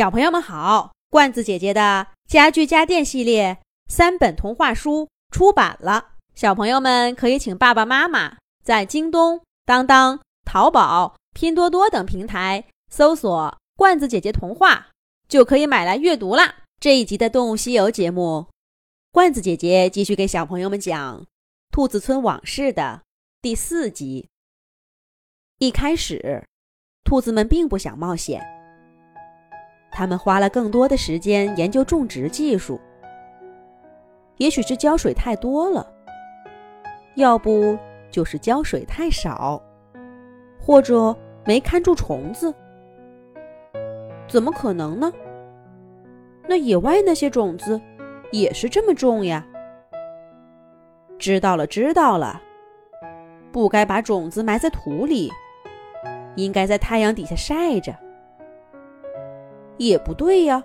小朋友们好，罐子姐姐的家具家电系列三本童话书出版了，小朋友们可以请爸爸妈妈在京东、当当、淘宝、拼多多等平台搜索“罐子姐姐童话”，就可以买来阅读啦。这一集的《动物西游》节目，罐子姐姐继续给小朋友们讲《兔子村往事》的第四集。一开始，兔子们并不想冒险。他们花了更多的时间研究种植技术，也许是浇水太多了，要不就是浇水太少，或者没看住虫子。怎么可能呢？那野外那些种子也是这么种呀。知道了，知道了，不该把种子埋在土里，应该在太阳底下晒着。也不对呀，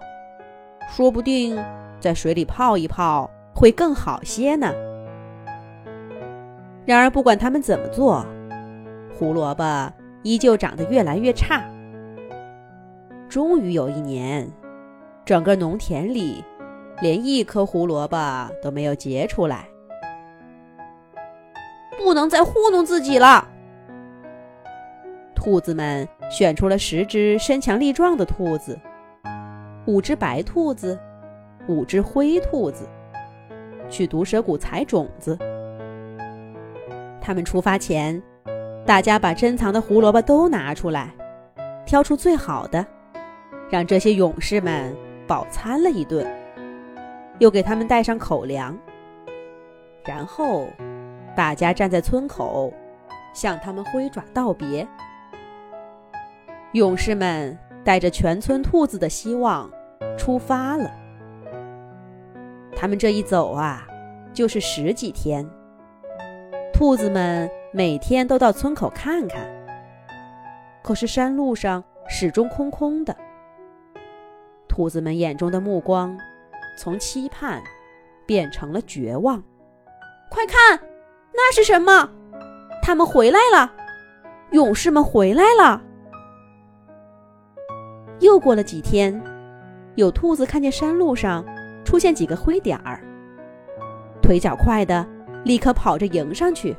说不定在水里泡一泡会更好些呢。然而，不管他们怎么做，胡萝卜依旧长得越来越差。终于有一年，整个农田里连一颗胡萝卜都没有结出来。不能再糊弄自己了。兔子们选出了十只身强力壮的兔子。五只白兔子，五只灰兔子，去毒蛇谷采种子。他们出发前，大家把珍藏的胡萝卜都拿出来，挑出最好的，让这些勇士们饱餐了一顿，又给他们带上口粮。然后，大家站在村口，向他们挥爪道别。勇士们带着全村兔子的希望。出发了，他们这一走啊，就是十几天。兔子们每天都到村口看看，可是山路上始终空空的。兔子们眼中的目光从期盼变成了绝望。快看，那是什么？他们回来了！勇士们回来了！又过了几天。有兔子看见山路上出现几个灰点儿，腿脚快的立刻跑着迎上去。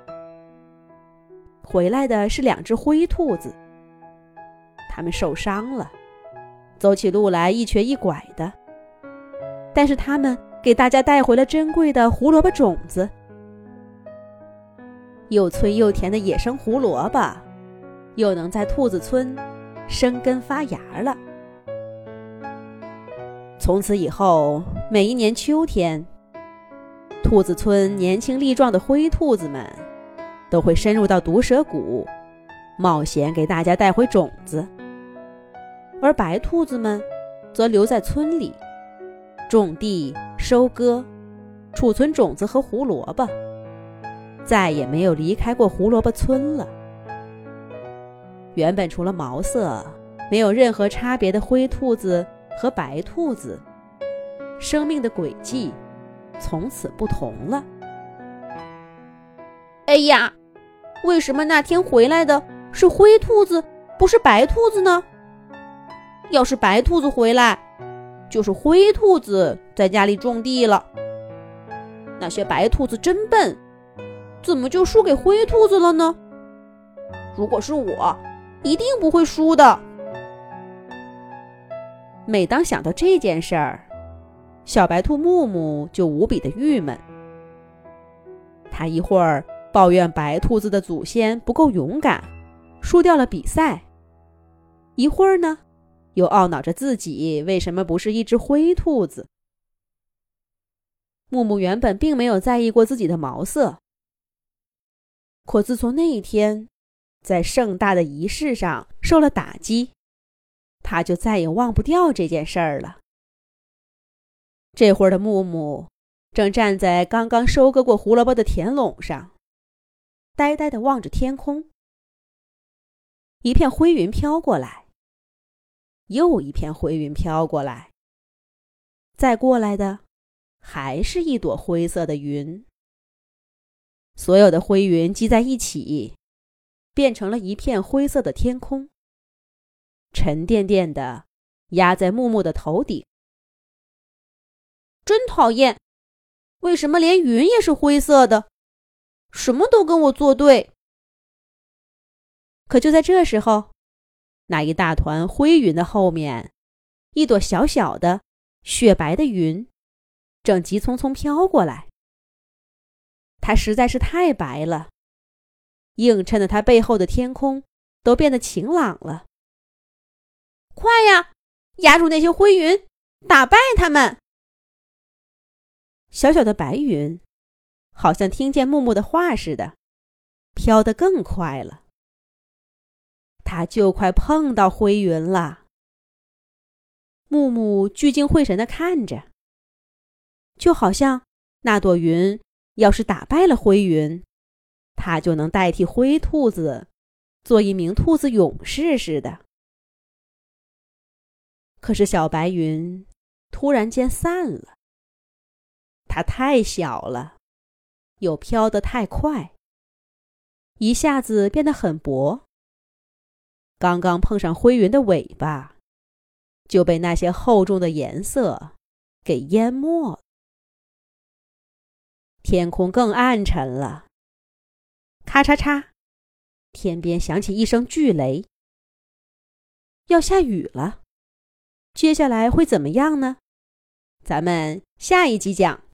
回来的是两只灰兔子，它们受伤了，走起路来一瘸一拐的。但是它们给大家带回了珍贵的胡萝卜种子，又脆又甜的野生胡萝卜，又能在兔子村生根发芽了。从此以后，每一年秋天，兔子村年轻力壮的灰兔子们都会深入到毒蛇谷，冒险给大家带回种子；而白兔子们则留在村里，种地、收割、储存种子和胡萝卜，再也没有离开过胡萝卜村了。原本除了毛色没有任何差别的灰兔子。和白兔子生命的轨迹从此不同了。哎呀，为什么那天回来的是灰兔子，不是白兔子呢？要是白兔子回来，就是灰兔子在家里种地了。那些白兔子真笨，怎么就输给灰兔子了呢？如果是我，一定不会输的。每当想到这件事儿，小白兔木木就无比的郁闷。他一会儿抱怨白兔子的祖先不够勇敢，输掉了比赛；一会儿呢，又懊恼着自己为什么不是一只灰兔子。木木原本并没有在意过自己的毛色，可自从那一天在盛大的仪式上受了打击。他就再也忘不掉这件事儿了。这会儿的木木正站在刚刚收割过胡萝卜的田垄上，呆呆地望着天空。一片灰云飘过来，又一片灰云飘过来，再过来的还是一朵灰色的云。所有的灰云积在一起，变成了一片灰色的天空。沉甸甸的，压在木木的头顶。真讨厌！为什么连云也是灰色的？什么都跟我作对。可就在这时候，那一大团灰云的后面，一朵小小的雪白的云正急匆匆飘过来。它实在是太白了，映衬的它背后的天空都变得晴朗了。快呀，压住那些灰云，打败他们！小小的白云，好像听见木木的话似的，飘得更快了。它就快碰到灰云了。木木聚精会神的看着，就好像那朵云要是打败了灰云，它就能代替灰兔子，做一名兔子勇士似的。可是小白云突然间散了。它太小了，又飘得太快，一下子变得很薄。刚刚碰上灰云的尾巴，就被那些厚重的颜色给淹没了。天空更暗沉了，咔嚓嚓，天边响起一声巨雷，要下雨了。接下来会怎么样呢？咱们下一集讲。